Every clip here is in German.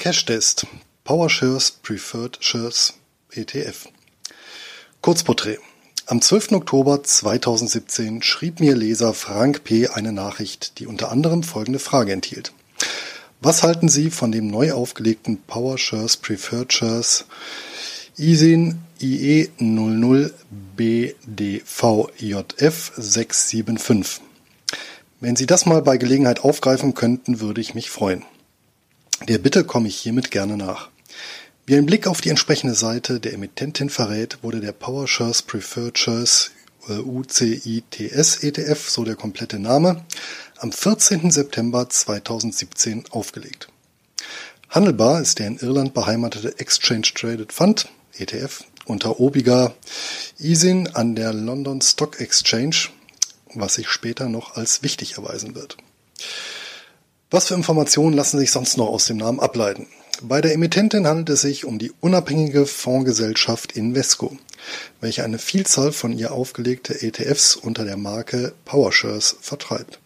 Cashtest PowerShares Preferred Shares ETF Kurzporträt Am 12. Oktober 2017 schrieb mir Leser Frank P. eine Nachricht, die unter anderem folgende Frage enthielt. Was halten Sie von dem neu aufgelegten PowerShares Preferred Shares ISIN IE 00 BDVJF 675? Wenn Sie das mal bei Gelegenheit aufgreifen könnten, würde ich mich freuen. Der Bitte komme ich hiermit gerne nach. Wie ein Blick auf die entsprechende Seite der Emittentin verrät, wurde der PowerShares Preferred Shares äh, UCITS ETF, so der komplette Name, am 14. September 2017 aufgelegt. Handelbar ist der in Irland beheimatete Exchange Traded Fund ETF unter obiger ISIN an der London Stock Exchange, was sich später noch als wichtig erweisen wird. Was für Informationen lassen sich sonst noch aus dem Namen ableiten? Bei der Emittentin handelt es sich um die unabhängige Fondsgesellschaft Invesco, welche eine Vielzahl von ihr aufgelegte ETFs unter der Marke PowerShares vertreibt.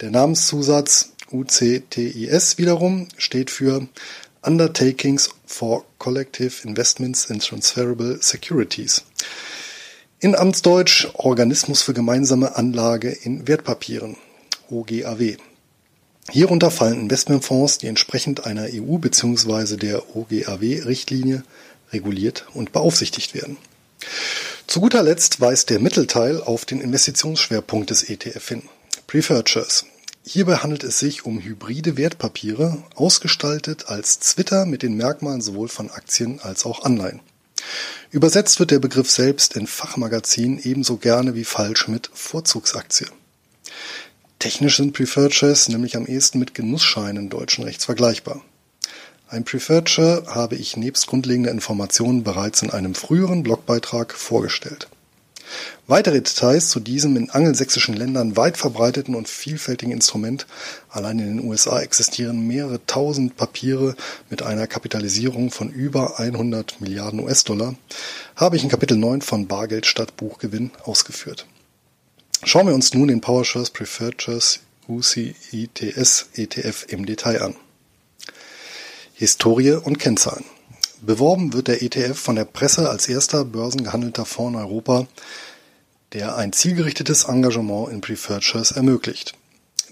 Der Namenszusatz UCTIS wiederum steht für Undertakings for Collective Investments in Transferable Securities. In Amtsdeutsch Organismus für gemeinsame Anlage in Wertpapieren, OGAW. Hierunter fallen Investmentfonds, die entsprechend einer EU bzw. der OGAW-Richtlinie reguliert und beaufsichtigt werden. Zu guter Letzt weist der Mittelteil auf den Investitionsschwerpunkt des ETF hin. Preferred Hierbei handelt es sich um hybride Wertpapiere, ausgestaltet als Zwitter mit den Merkmalen sowohl von Aktien als auch Anleihen. Übersetzt wird der Begriff selbst in Fachmagazinen ebenso gerne wie falsch mit Vorzugsaktie. Technisch sind Preferred Shares nämlich am ehesten mit Genussscheinen deutschen Rechts vergleichbar. Ein Preferred Share habe ich nebst grundlegender Informationen bereits in einem früheren Blogbeitrag vorgestellt. Weitere Details zu diesem in angelsächsischen Ländern weit verbreiteten und vielfältigen Instrument, allein in den USA existieren mehrere tausend Papiere mit einer Kapitalisierung von über 100 Milliarden US-Dollar, habe ich in Kapitel 9 von Bargeld statt Buchgewinn ausgeführt. Schauen wir uns nun den PowerShares Preferred Shares UCITS ETF im Detail an. Historie und Kennzahlen. Beworben wird der ETF von der Presse als erster börsengehandelter Fonds in Europa, der ein zielgerichtetes Engagement in Preferred Shares ermöglicht.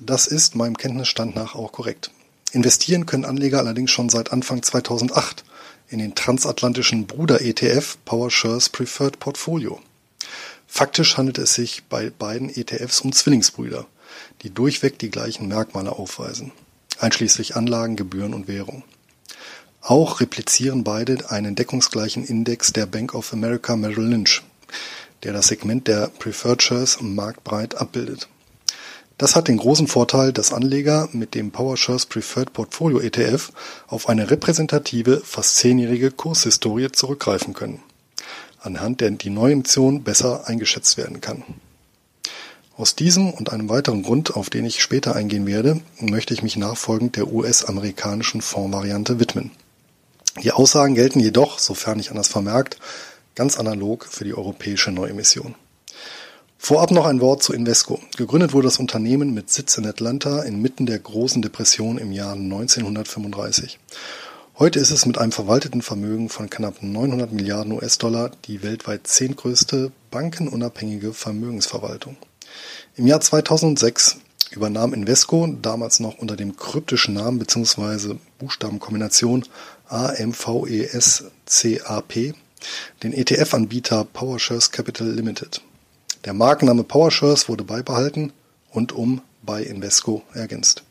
Das ist meinem Kenntnisstand nach auch korrekt. Investieren können Anleger allerdings schon seit Anfang 2008 in den transatlantischen Bruder-ETF PowerShares Preferred Portfolio. Faktisch handelt es sich bei beiden ETFs um Zwillingsbrüder, die durchweg die gleichen Merkmale aufweisen, einschließlich Anlagen, Gebühren und Währung. Auch replizieren beide einen deckungsgleichen Index der Bank of America Merrill Lynch, der das Segment der Preferred Shares marktbreit abbildet. Das hat den großen Vorteil, dass Anleger mit dem PowerShares Preferred Portfolio ETF auf eine repräsentative, fast zehnjährige Kurshistorie zurückgreifen können, anhand der die neue Emission besser eingeschätzt werden kann. Aus diesem und einem weiteren Grund, auf den ich später eingehen werde, möchte ich mich nachfolgend der US-amerikanischen Fondsvariante widmen. Die Aussagen gelten jedoch, sofern nicht anders vermerkt, ganz analog für die europäische Neuemission. Vorab noch ein Wort zu Invesco. Gegründet wurde das Unternehmen mit Sitz in Atlanta inmitten der großen Depression im Jahr 1935. Heute ist es mit einem verwalteten Vermögen von knapp 900 Milliarden US-Dollar die weltweit zehntgrößte bankenunabhängige Vermögensverwaltung. Im Jahr 2006 übernahm Invesco, damals noch unter dem kryptischen Namen bzw. Buchstabenkombination AMVESCAP, den ETF-Anbieter PowerShares Capital Limited. Der Markenname PowerShares wurde beibehalten und um bei Invesco ergänzt.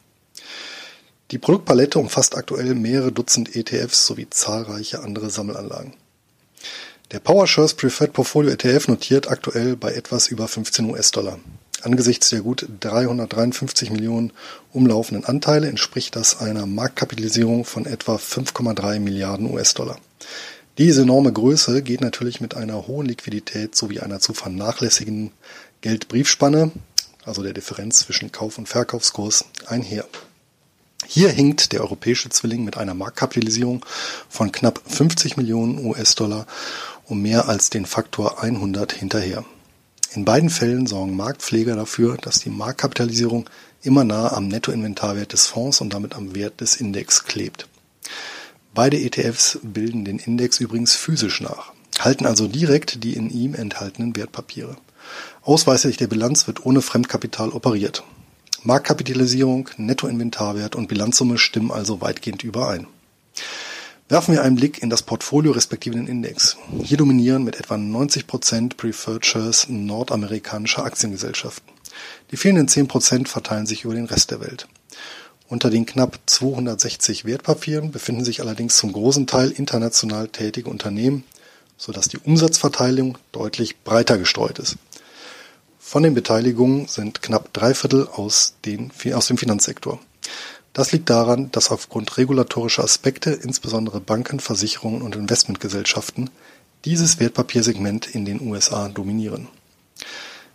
Die Produktpalette umfasst aktuell mehrere Dutzend ETFs sowie zahlreiche andere Sammelanlagen. Der PowerShares Preferred Portfolio ETF notiert aktuell bei etwas über 15 US-Dollar. Angesichts der gut 353 Millionen umlaufenden Anteile entspricht das einer Marktkapitalisierung von etwa 5,3 Milliarden US-Dollar. Diese enorme Größe geht natürlich mit einer hohen Liquidität sowie einer zu vernachlässigenden Geldbriefspanne, also der Differenz zwischen Kauf- und Verkaufskurs, einher. Hier hinkt der europäische Zwilling mit einer Marktkapitalisierung von knapp 50 Millionen US-Dollar um mehr als den Faktor 100 hinterher. In beiden Fällen sorgen Marktpfleger dafür, dass die Marktkapitalisierung immer nah am Nettoinventarwert des Fonds und damit am Wert des Index klebt. Beide ETFs bilden den Index übrigens physisch nach, halten also direkt die in ihm enthaltenen Wertpapiere. Ausweislich der Bilanz wird ohne Fremdkapital operiert. Marktkapitalisierung, Nettoinventarwert und Bilanzsumme stimmen also weitgehend überein. Werfen wir einen Blick in das Portfolio respektive den Index. Hier dominieren mit etwa 90% Preferred Shares nordamerikanischer Aktiengesellschaften. Die fehlenden 10% verteilen sich über den Rest der Welt. Unter den knapp 260 Wertpapieren befinden sich allerdings zum großen Teil international tätige Unternehmen, sodass die Umsatzverteilung deutlich breiter gestreut ist. Von den Beteiligungen sind knapp drei Viertel aus, den, aus dem Finanzsektor. Das liegt daran, dass aufgrund regulatorischer Aspekte insbesondere Banken, Versicherungen und Investmentgesellschaften dieses Wertpapiersegment in den USA dominieren.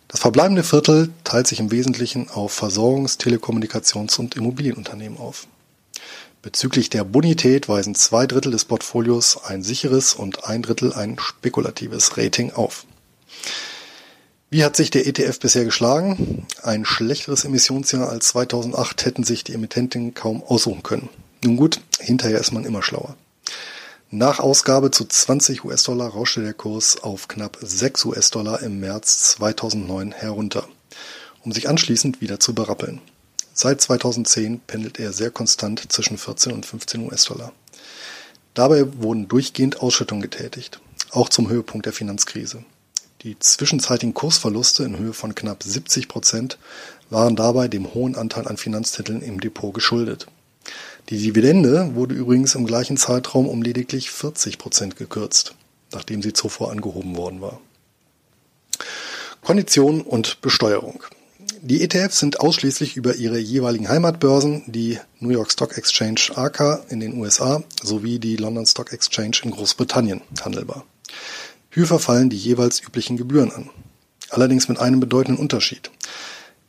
Das verbleibende Viertel teilt sich im Wesentlichen auf Versorgungs-, Telekommunikations- und Immobilienunternehmen auf. Bezüglich der Bonität weisen zwei Drittel des Portfolios ein sicheres und ein Drittel ein spekulatives Rating auf. Wie hat sich der ETF bisher geschlagen? Ein schlechteres Emissionsjahr als 2008 hätten sich die Emittenten kaum aussuchen können. Nun gut, hinterher ist man immer schlauer. Nach Ausgabe zu 20 US-Dollar rauschte der Kurs auf knapp 6 US-Dollar im März 2009 herunter, um sich anschließend wieder zu berappeln. Seit 2010 pendelt er sehr konstant zwischen 14 und 15 US-Dollar. Dabei wurden durchgehend Ausschüttungen getätigt, auch zum Höhepunkt der Finanzkrise. Die zwischenzeitigen Kursverluste in Höhe von knapp 70 Prozent waren dabei dem hohen Anteil an Finanztiteln im Depot geschuldet. Die Dividende wurde übrigens im gleichen Zeitraum um lediglich 40 Prozent gekürzt, nachdem sie zuvor angehoben worden war. Kondition und Besteuerung. Die ETFs sind ausschließlich über ihre jeweiligen Heimatbörsen, die New York Stock Exchange AK in den USA sowie die London Stock Exchange in Großbritannien handelbar. Hier verfallen die jeweils üblichen Gebühren an. Allerdings mit einem bedeutenden Unterschied.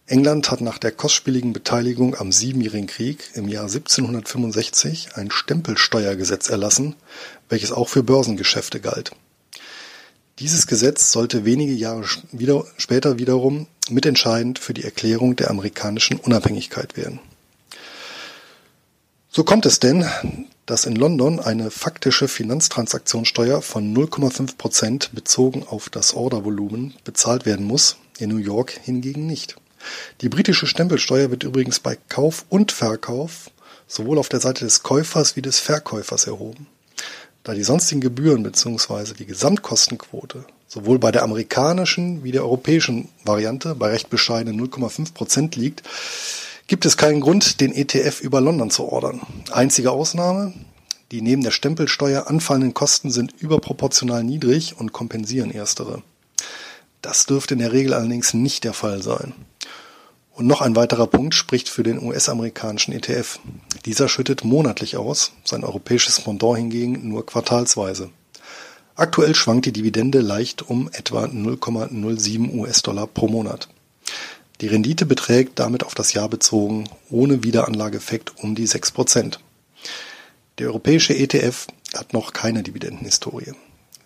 England hat nach der kostspieligen Beteiligung am Siebenjährigen Krieg im Jahr 1765 ein Stempelsteuergesetz erlassen, welches auch für Börsengeschäfte galt. Dieses Gesetz sollte wenige Jahre wieder, später wiederum mitentscheidend für die Erklärung der amerikanischen Unabhängigkeit werden. So kommt es denn, dass in London eine faktische Finanztransaktionssteuer von 0,5 Prozent bezogen auf das Ordervolumen bezahlt werden muss, in New York hingegen nicht. Die britische Stempelsteuer wird übrigens bei Kauf und Verkauf sowohl auf der Seite des Käufers wie des Verkäufers erhoben. Da die sonstigen Gebühren bzw. die Gesamtkostenquote sowohl bei der amerikanischen wie der europäischen Variante bei recht bescheidenen 0,5 Prozent liegt, gibt es keinen Grund, den ETF über London zu ordern. Einzige Ausnahme, die neben der Stempelsteuer anfallenden Kosten sind überproportional niedrig und kompensieren erstere. Das dürfte in der Regel allerdings nicht der Fall sein. Und noch ein weiterer Punkt spricht für den US-amerikanischen ETF. Dieser schüttet monatlich aus, sein europäisches Pendant hingegen nur quartalsweise. Aktuell schwankt die Dividende leicht um etwa 0,07 US-Dollar pro Monat. Die Rendite beträgt damit auf das Jahr bezogen ohne Wiederanlageeffekt um die 6%. Der europäische ETF hat noch keine Dividendenhistorie.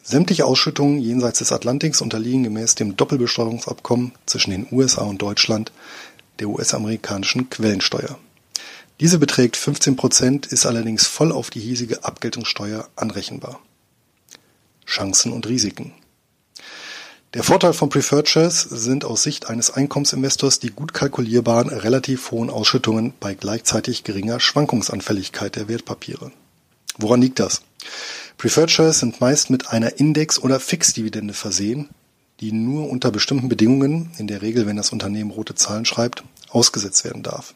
Sämtliche Ausschüttungen jenseits des Atlantiks unterliegen gemäß dem Doppelbesteuerungsabkommen zwischen den USA und Deutschland der US-amerikanischen Quellensteuer. Diese beträgt 15 Prozent, ist allerdings voll auf die hiesige Abgeltungssteuer anrechenbar. Chancen und Risiken. Der Vorteil von Preferred Shares sind aus Sicht eines Einkommensinvestors die gut kalkulierbaren, relativ hohen Ausschüttungen bei gleichzeitig geringer Schwankungsanfälligkeit der Wertpapiere. Woran liegt das? Preferred Shares sind meist mit einer Index- oder Fixdividende versehen, die nur unter bestimmten Bedingungen, in der Regel wenn das Unternehmen rote Zahlen schreibt, ausgesetzt werden darf.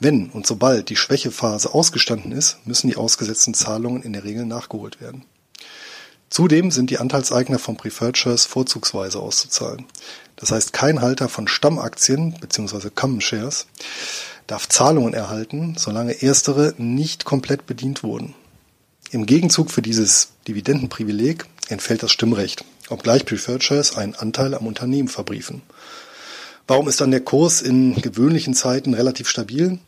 Wenn und sobald die Schwächephase ausgestanden ist, müssen die ausgesetzten Zahlungen in der Regel nachgeholt werden. Zudem sind die Anteilseigner von Preferred Shares vorzugsweise auszuzahlen. Das heißt, kein Halter von Stammaktien bzw. Common Shares darf Zahlungen erhalten, solange erstere nicht komplett bedient wurden. Im Gegenzug für dieses Dividendenprivileg entfällt das Stimmrecht, obgleich Preferred Shares einen Anteil am Unternehmen verbriefen. Warum ist dann der Kurs in gewöhnlichen Zeiten relativ stabil?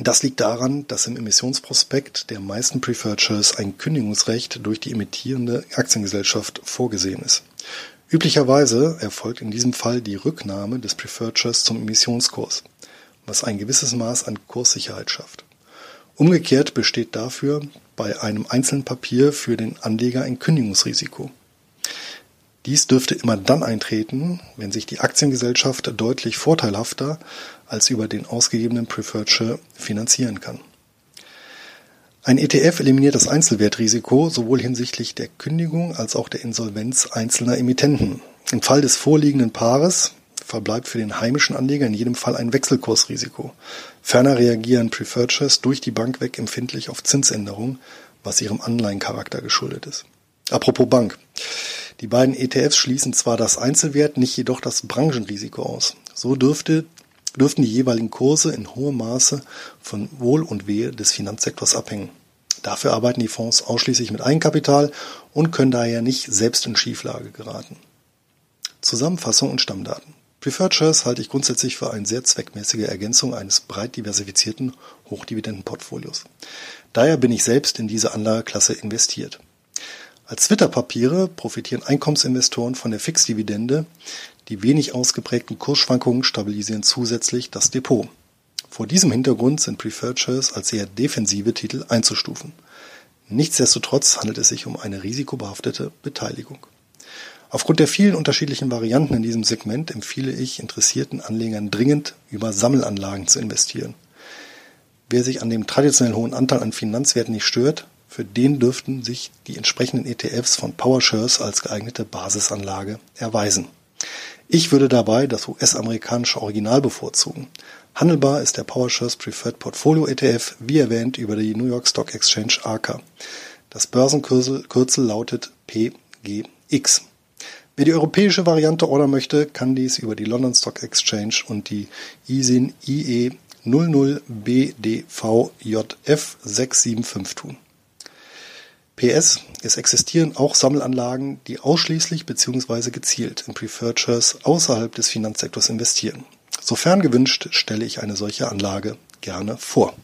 Das liegt daran, dass im Emissionsprospekt der meisten Preferred Shares ein Kündigungsrecht durch die emittierende Aktiengesellschaft vorgesehen ist. Üblicherweise erfolgt in diesem Fall die Rücknahme des Preferred Shares zum Emissionskurs, was ein gewisses Maß an Kurssicherheit schafft. Umgekehrt besteht dafür bei einem einzelnen Papier für den Anleger ein Kündigungsrisiko. Dies dürfte immer dann eintreten, wenn sich die Aktiengesellschaft deutlich vorteilhafter als über den ausgegebenen Preferred Share finanzieren kann. Ein ETF eliminiert das Einzelwertrisiko sowohl hinsichtlich der Kündigung als auch der Insolvenz einzelner Emittenten. Im Fall des vorliegenden Paares verbleibt für den heimischen Anleger in jedem Fall ein Wechselkursrisiko. Ferner reagieren Preferred Shares durch die Bank weg empfindlich auf Zinsänderungen, was ihrem Anleihencharakter geschuldet ist. Apropos Bank. Die beiden ETFs schließen zwar das Einzelwert, nicht jedoch das Branchenrisiko aus. So dürfte, dürften die jeweiligen Kurse in hohem Maße von Wohl und Wehe des Finanzsektors abhängen. Dafür arbeiten die Fonds ausschließlich mit Eigenkapital und können daher nicht selbst in Schieflage geraten. Zusammenfassung und Stammdaten. Preferred Shares halte ich grundsätzlich für eine sehr zweckmäßige Ergänzung eines breit diversifizierten Hochdividendenportfolios. Daher bin ich selbst in diese Anlageklasse investiert. Als Twitter-Papiere profitieren Einkommensinvestoren von der Fixdividende. Die wenig ausgeprägten Kursschwankungen stabilisieren zusätzlich das Depot. Vor diesem Hintergrund sind Preferred Shares als eher defensive Titel einzustufen. Nichtsdestotrotz handelt es sich um eine risikobehaftete Beteiligung. Aufgrund der vielen unterschiedlichen Varianten in diesem Segment empfehle ich interessierten Anlegern dringend, über Sammelanlagen zu investieren. Wer sich an dem traditionell hohen Anteil an Finanzwerten nicht stört, für den dürften sich die entsprechenden ETFs von PowerShares als geeignete Basisanlage erweisen. Ich würde dabei das US-amerikanische Original bevorzugen. Handelbar ist der PowerShares Preferred Portfolio ETF, wie erwähnt, über die New York Stock Exchange ARCA. Das Börsenkürzel lautet PGX. Wer die europäische Variante ordern möchte, kann dies über die London Stock Exchange und die ISIN IE 00BDVJF 675 tun. PS, es existieren auch Sammelanlagen, die ausschließlich bzw. gezielt in Preferred Shares außerhalb des Finanzsektors investieren. Sofern gewünscht, stelle ich eine solche Anlage gerne vor.